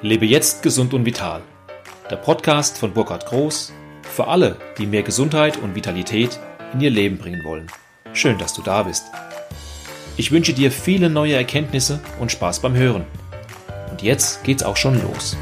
Lebe jetzt gesund und vital. Der Podcast von Burkhard Groß für alle, die mehr Gesundheit und Vitalität in ihr Leben bringen wollen. Schön, dass du da bist. Ich wünsche dir viele neue Erkenntnisse und Spaß beim Hören. Und jetzt geht's auch schon los.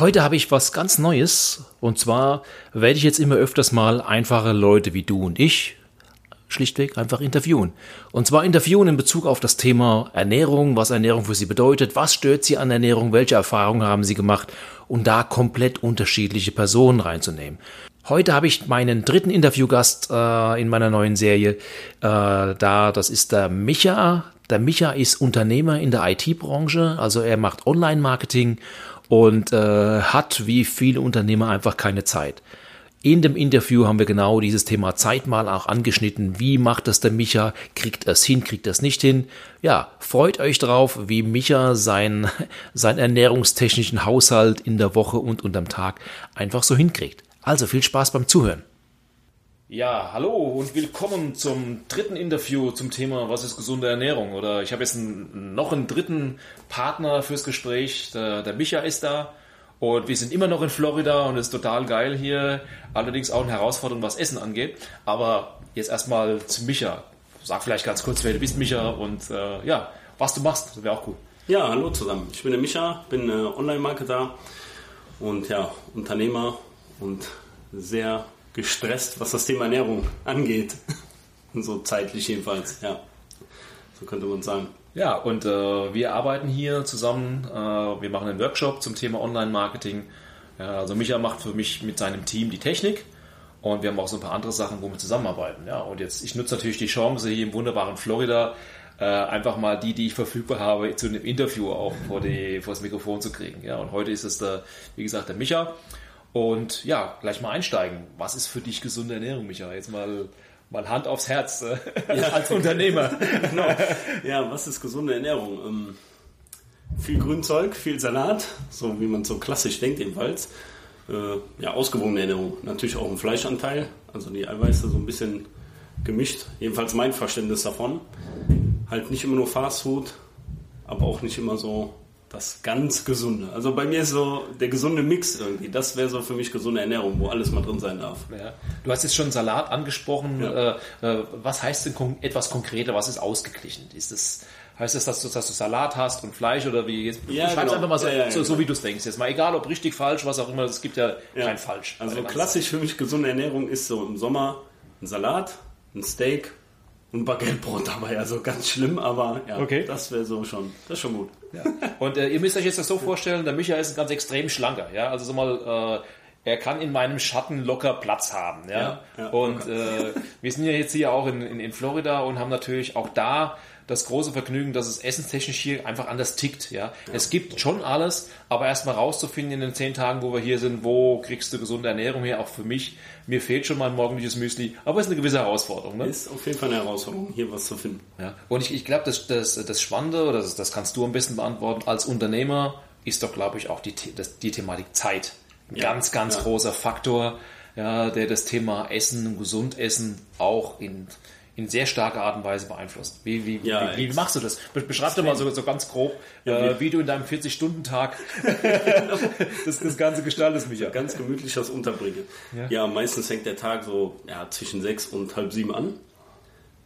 Heute habe ich was ganz Neues und zwar werde ich jetzt immer öfters mal einfache Leute wie du und ich schlichtweg einfach interviewen. Und zwar interviewen in Bezug auf das Thema Ernährung, was Ernährung für sie bedeutet, was stört sie an Ernährung, welche Erfahrungen haben sie gemacht und da komplett unterschiedliche Personen reinzunehmen. Heute habe ich meinen dritten Interviewgast äh, in meiner neuen Serie äh, da. Das ist der Micha. Der Micha ist Unternehmer in der IT-Branche, also er macht Online-Marketing und äh, hat wie viele Unternehmer einfach keine Zeit. In dem Interview haben wir genau dieses Thema Zeit mal auch angeschnitten. Wie macht das der Micha? Kriegt er es hin? Kriegt er es nicht hin? Ja, freut euch drauf, wie Micha sein, sein ernährungstechnischen Haushalt in der Woche und unterm Tag einfach so hinkriegt. Also viel Spaß beim Zuhören. Ja, hallo und willkommen zum dritten Interview zum Thema Was ist gesunde Ernährung? Oder ich habe jetzt einen, noch einen dritten Partner fürs Gespräch. Der, der Micha ist da. Und wir sind immer noch in Florida und es ist total geil hier. Allerdings auch eine Herausforderung, was Essen angeht. Aber jetzt erstmal zu Micha. Sag vielleicht ganz kurz, wer du bist, Micha, und äh, ja, was du machst. Wäre auch cool. Ja, hallo zusammen. Ich bin der Micha, bin äh, Online-Marketer und ja, Unternehmer und sehr gestresst, was das Thema Ernährung angeht. so zeitlich jedenfalls, ja. So könnte man sagen. Ja, und äh, wir arbeiten hier zusammen. Äh, wir machen einen Workshop zum Thema Online-Marketing. Ja, also Micha macht für mich mit seinem Team die Technik und wir haben auch so ein paar andere Sachen, wo wir zusammenarbeiten. Ja, und jetzt, ich nutze natürlich die Chance hier im wunderbaren Florida, äh, einfach mal die, die ich verfügbar habe, zu einem Interview auch vor, die, vor das Mikrofon zu kriegen. Ja, und heute ist es der, wie gesagt, der Micha. Und ja, gleich mal einsteigen. Was ist für dich gesunde Ernährung, Micha? Jetzt mal mal Hand aufs Herz äh, ja. als Unternehmer. genau. Ja, was ist gesunde Ernährung? Ähm, viel Grünzeug, viel Salat, so wie man so klassisch denkt jedenfalls. Äh, ja, ausgewogene Ernährung. Natürlich auch ein Fleischanteil, also die Eiweiße so ein bisschen gemischt. Jedenfalls mein Verständnis davon. Halt nicht immer nur Fast Food, aber auch nicht immer so das ganz Gesunde. Also bei mir ist so der gesunde Mix irgendwie. Das wäre so für mich gesunde Ernährung, wo alles mal drin sein darf. Ja. Du hast jetzt schon Salat angesprochen. Ja. Äh, äh was heißt denn etwas konkreter? Was ist ausgeglichen? Ist das, heißt das, dass du, dass du Salat hast und Fleisch oder wie? Jetzt, ja, genau. einfach mal so, ja, so, so, genau. wie du es denkst. Jetzt mal egal, ob richtig, falsch, was auch immer. Es gibt ja, kein Falsch. Also klassisch für mich gesunde Ernährung ist so im Sommer ein Salat, ein Steak und Baguettebrot dabei. Also ganz schlimm, aber ja, okay. das wäre so schon, das ist schon gut. Ja. Und äh, ihr müsst euch jetzt das so vorstellen, der Michael ist ein ganz extrem schlanker, ja, also so mal, äh, er kann in meinem Schatten locker Platz haben, ja. ja, ja und äh, wir sind ja jetzt hier auch in, in, in Florida und haben natürlich auch da das große Vergnügen, dass es essenstechnisch hier einfach anders tickt. Ja? ja. Es gibt schon alles, aber erstmal rauszufinden in den zehn Tagen, wo wir hier sind, wo kriegst du gesunde Ernährung her, auch für mich. Mir fehlt schon mein morgendliches Müsli, aber es ist eine gewisse Herausforderung. Ne? Ist auf jeden Fall eine Herausforderung, hier was zu finden. Ja. Und ich, ich glaube, das, das, das Spannende, oder das, das kannst du am besten beantworten, als Unternehmer ist doch, glaube ich, auch die, das, die Thematik Zeit. Ganz, ganz ja. großer Faktor, ja, der das Thema Essen, gesund Essen auch in in sehr starker Art und Weise beeinflusst. Wie, wie, ja, wie, wie machst du das? Beschreib doch mal so, so ganz grob, ja, äh, wie du in deinem 40-Stunden-Tag das, das Ganze gestaltest, Micha. Ganz gemütlich das unterbringe. Ja. ja, meistens fängt der Tag so ja, zwischen sechs und halb sieben an.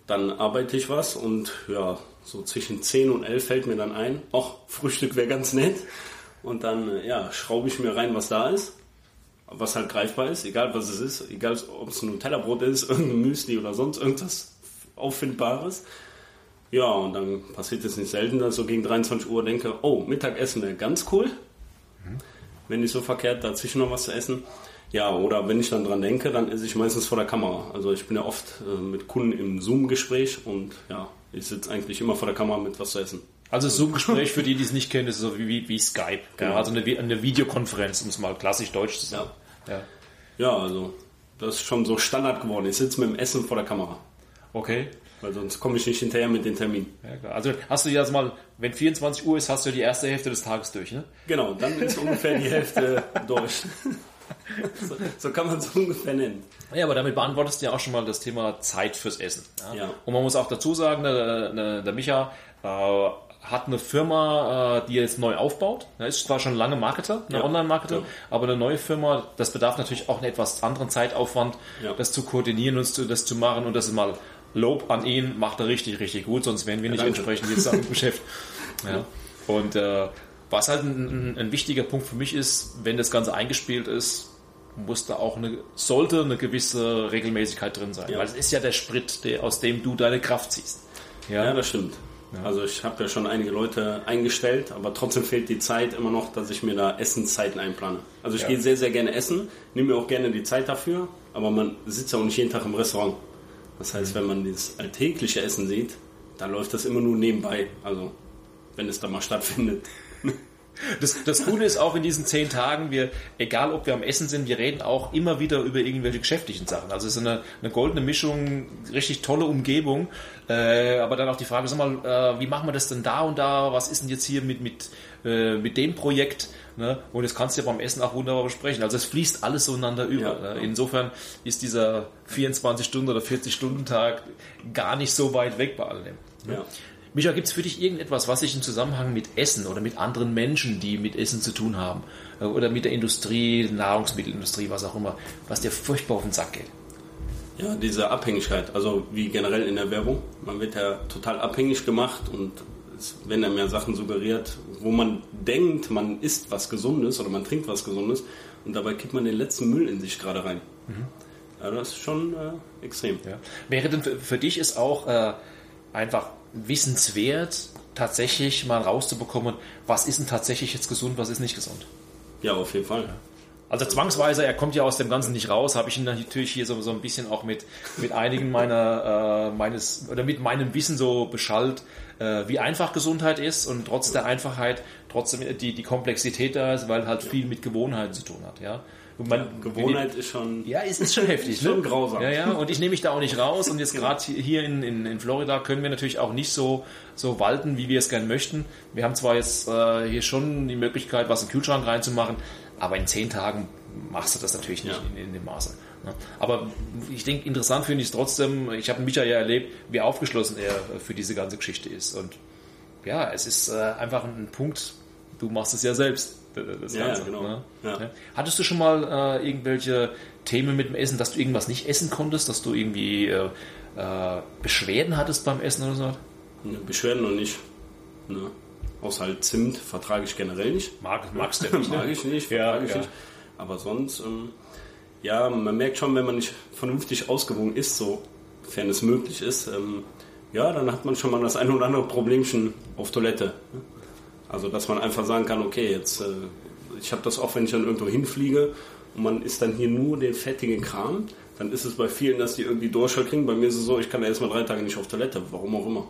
Dann arbeite ich was und ja, so zwischen zehn und elf fällt mir dann ein, ach, Frühstück wäre ganz nett. Und dann ja, schraube ich mir rein, was da ist was halt greifbar ist, egal was es ist, egal ob es ein Nutella-Brot ist, irgendein Müsli oder sonst irgendwas Auffindbares. Ja, und dann passiert es nicht selten, dass ich so gegen 23 Uhr denke, oh, Mittagessen wäre ganz cool. Mhm. Wenn nicht so verkehrt, dazwischen noch was zu essen. Ja, oder wenn ich dann dran denke, dann esse ich meistens vor der Kamera. Also ich bin ja oft äh, mit Kunden im Zoom-Gespräch und ja, ich sitze eigentlich immer vor der Kamera mit was zu essen. Also Zoom-Gespräch, für die, die es nicht kennen, ist so wie, wie Skype. Genau. Ja, also eine, eine Videokonferenz, um es mal klassisch deutsch zu sagen. Ja. ja. ja, also das ist schon so Standard geworden. Ich sitze mit dem Essen vor der Kamera. Okay. Weil sonst komme ich nicht hinterher mit den Terminen. Ja, also hast du jetzt mal, wenn 24 Uhr ist, hast du die erste Hälfte des Tages durch, ne? Genau, dann ist ungefähr die Hälfte durch. So, so, kann man es ungefähr nennen. Ja, aber damit beantwortest du ja auch schon mal das Thema Zeit fürs Essen. Ja? ja. Und man muss auch dazu sagen, der, der, der Micha äh, hat eine Firma, äh, die jetzt neu aufbaut. Er ist zwar schon lange Marketer, eine ja. Online-Marketer, ja. aber eine neue Firma, das bedarf natürlich auch einen etwas anderen Zeitaufwand, ja. das zu koordinieren und das zu machen und das ist mal Lob an ihn, macht er richtig, richtig gut, sonst wären wir nicht entsprechend jetzt am Geschäft. Ja. Und äh, was halt ein, ein, wichtiger Punkt für mich ist, wenn das Ganze eingespielt ist, muss da auch eine, sollte eine gewisse Regelmäßigkeit drin sein. Weil es ist ja der Sprit, der, aus dem du deine Kraft ziehst. Ja, ja das stimmt. Ja. Also ich habe ja schon einige Leute eingestellt, aber trotzdem fehlt die Zeit immer noch, dass ich mir da Essenszeiten einplane. Also ich ja. gehe sehr, sehr gerne essen, nehme mir auch gerne die Zeit dafür, aber man sitzt ja auch nicht jeden Tag im Restaurant. Das heißt, wenn man das alltägliche Essen sieht, dann läuft das immer nur nebenbei. Also wenn es da mal stattfindet. Das, das Coole ist auch in diesen zehn Tagen, wir, egal ob wir am Essen sind, wir reden auch immer wieder über irgendwelche geschäftlichen Sachen. Also es ist eine, eine goldene Mischung, richtig tolle Umgebung. Äh, aber dann auch die Frage, sag mal, äh, wie machen wir das denn da und da? Was ist denn jetzt hier mit, mit, äh, mit dem Projekt? Ne? Und das kannst du ja beim Essen auch wunderbar besprechen. Also es fließt alles zueinander über. Ja. Ne? Insofern ist dieser 24-Stunden- oder 40-Stunden-Tag gar nicht so weit weg bei all dem. Ne? Ja. Micha, gibt es für dich irgendetwas, was sich im Zusammenhang mit Essen oder mit anderen Menschen, die mit Essen zu tun haben, äh, oder mit der Industrie, Nahrungsmittelindustrie, was auch immer, was dir furchtbar auf den Sack geht? Ja, diese Abhängigkeit, also wie generell in der Werbung. Man wird ja total abhängig gemacht und es werden einem ja Sachen suggeriert, wo man denkt, man isst was Gesundes oder man trinkt was Gesundes und dabei kippt man den letzten Müll in sich gerade rein. Mhm. Ja, das ist schon äh, extrem. Ja. Wäre denn für, für dich ist auch äh, einfach wissenswert, tatsächlich mal rauszubekommen, was ist denn tatsächlich jetzt gesund, was ist nicht gesund. Ja, auf jeden Fall. Also zwangsweise, er kommt ja aus dem Ganzen nicht raus, habe ich ihn natürlich hier so, so ein bisschen auch mit, mit einigen meiner, äh, meines, oder mit meinem Wissen so beschallt, äh, wie einfach Gesundheit ist und trotz der Einfachheit trotzdem die, die Komplexität da ist, weil halt viel mit Gewohnheiten zu tun hat, ja. Man, Gewohnheit ist schon. Ja, es ist schon heftig. ist ne? schon grausam. Ja, ja. Und ich nehme mich da auch nicht raus. Und jetzt gerade hier in, in, in Florida können wir natürlich auch nicht so, so walten, wie wir es gerne möchten. Wir haben zwar jetzt äh, hier schon die Möglichkeit, was in den Kühlschrank reinzumachen, aber in zehn Tagen machst du das natürlich nicht ja. in, in dem Maße. Ne? Aber ich denke, interessant finde ich es trotzdem. Ich habe Micha ja erlebt, wie aufgeschlossen er für diese ganze Geschichte ist. Und ja, es ist äh, einfach ein Punkt. Du machst es ja selbst das ja, Ganze. Genau. Ne? Ja. Hattest du schon mal äh, irgendwelche Themen mit dem Essen, dass du irgendwas nicht essen konntest, dass du irgendwie äh, äh Beschwerden hattest beim Essen oder so? Ne, Beschwerden noch nicht. Ne? Außer halt Zimt vertrage ich generell nicht. Mag, magst du nicht? Ne? Mag ich nicht, vertrage ja, ich nicht. Aber sonst, ähm, ja, man merkt schon, wenn man nicht vernünftig ausgewogen ist, sofern es möglich ist, ähm, ja, dann hat man schon mal das ein oder andere Problemchen auf Toilette. Also dass man einfach sagen kann, okay, jetzt äh, ich habe das auch, wenn ich dann irgendwo hinfliege und man isst dann hier nur den fettigen Kram, dann ist es bei vielen, dass die irgendwie Durchfall kriegen. Bei mir ist es so, ich kann ja erstmal drei Tage nicht auf Toilette, warum auch immer.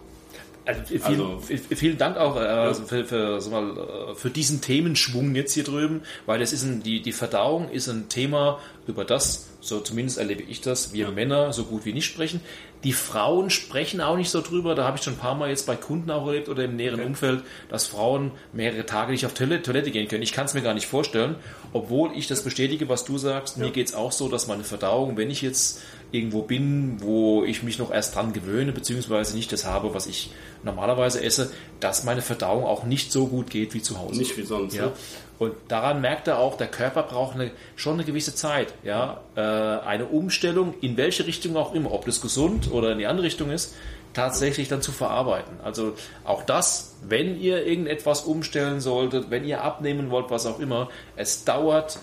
Also, vielen, also, vielen Dank auch äh, für, für, sag mal, äh, für diesen Themenschwung jetzt hier drüben, weil es ist ein, die, die Verdauung ist ein Thema, über das, so zumindest erlebe ich das, wir ja. Männer so gut wie nicht sprechen. Die Frauen sprechen auch nicht so drüber. Da habe ich schon ein paar Mal jetzt bei Kunden auch erlebt oder im näheren okay. Umfeld, dass Frauen mehrere Tage nicht auf Toilette, Toilette gehen können. Ich kann es mir gar nicht vorstellen, obwohl ich das bestätige, was du sagst. Ja. Mir geht es auch so, dass meine Verdauung, wenn ich jetzt irgendwo bin, wo ich mich noch erst dran gewöhne, beziehungsweise nicht das habe, was ich normalerweise esse, dass meine Verdauung auch nicht so gut geht wie zu Hause. Nicht wie sonst. Ja. Und daran merkt er auch, der Körper braucht eine, schon eine gewisse Zeit. Ja. Äh, eine Umstellung, in welche Richtung auch immer, ob das gesund oder in die andere Richtung ist, tatsächlich dann zu verarbeiten. Also auch das, wenn ihr irgendetwas umstellen solltet, wenn ihr abnehmen wollt, was auch immer, es dauert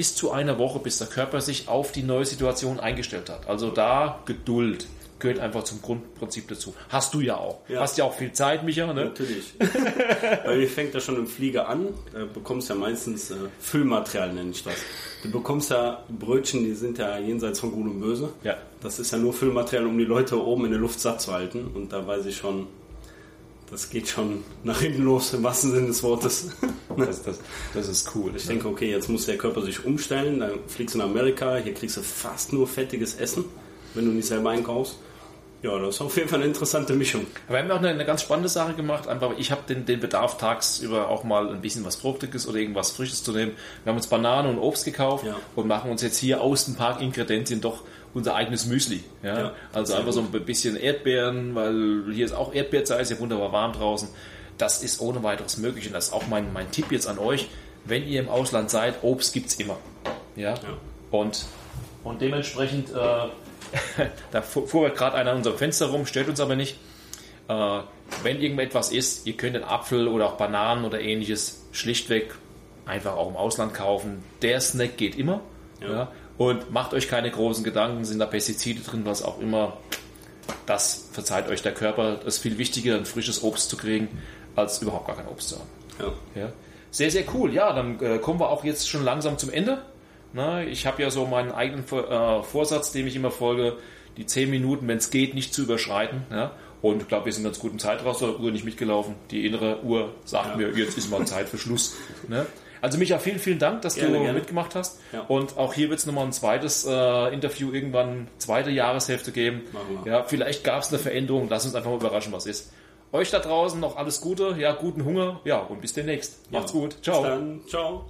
bis zu einer Woche, bis der Körper sich auf die neue Situation eingestellt hat. Also da Geduld gehört einfach zum Grundprinzip dazu. Hast du ja auch. Ja. Hast ja auch viel Zeit, Micha, ne? Natürlich. Bei mir fängt das schon im Flieger an. Du bekommst ja meistens äh, Füllmaterial, nenne ich das. Du bekommst ja Brötchen, die sind ja jenseits von Gut und Böse. Ja. Das ist ja nur Füllmaterial, um die Leute oben in der Luft satt zu halten. Und da weiß ich schon, das geht schon nach hinten los, im wahrsten Sinne des Wortes. das, das, das, ist cool. Ich denke, okay, jetzt muss der Körper sich umstellen, dann fliegst du nach Amerika, hier kriegst du fast nur fettiges Essen, wenn du nicht selber einkaufst. Ja, das ist auf jeden Fall eine interessante Mischung. Aber wir haben auch eine, eine ganz spannende Sache gemacht. Einfach, ich habe den, den Bedarf tagsüber auch mal ein bisschen was Fruchtiges oder irgendwas Frisches zu nehmen. Wir haben uns Bananen und Obst gekauft ja. und machen uns jetzt hier aus den Parkingredienzien doch unser eigenes Müsli. Ja? ja also einfach gut. so ein bisschen Erdbeeren, weil hier ist auch Erdbeerzeit, ist ja wunderbar warm draußen. das ist ohne weiteres möglich. Und das ist auch mein, mein Tipp jetzt an euch. Wenn ihr im Ausland seid, Obst gibt es immer. Ja? ja. Und, und dementsprechend, äh, da fuhr gerade einer an unserem Fenster rum, stört uns aber nicht. Äh, wenn irgendetwas ist, ihr könnt den Apfel oder auch Bananen oder ähnliches schlichtweg einfach auch im Ausland kaufen. Der Snack geht immer. Ja. ja. Und macht euch keine großen Gedanken, sind da Pestizide drin, was auch immer. Das verzeiht euch der Körper. Es ist viel wichtiger, ein frisches Obst zu kriegen, als überhaupt gar kein Obst zu haben. Ja. Sehr, sehr cool. Ja, dann äh, kommen wir auch jetzt schon langsam zum Ende. Na, ich habe ja so meinen eigenen äh, Vorsatz, dem ich immer folge, die 10 Minuten, wenn es geht, nicht zu überschreiten. Ja? Und ich glaube, wir sind ganz gut im Zeitraum, der Uhr nicht mitgelaufen. Die innere Uhr sagt ja. mir, jetzt ist mal Zeit für Schluss. Ne? Also Micha, vielen, vielen Dank, dass gerne, du gerne. mitgemacht hast. Ja. Und auch hier wird es nochmal ein zweites äh, Interview irgendwann, zweite Jahreshälfte geben. Ja, vielleicht gab es eine Veränderung. Lass uns einfach mal überraschen, was ist. Euch da draußen noch alles Gute, ja, guten Hunger, ja, und bis demnächst. Macht's gut. Ciao. Ciao.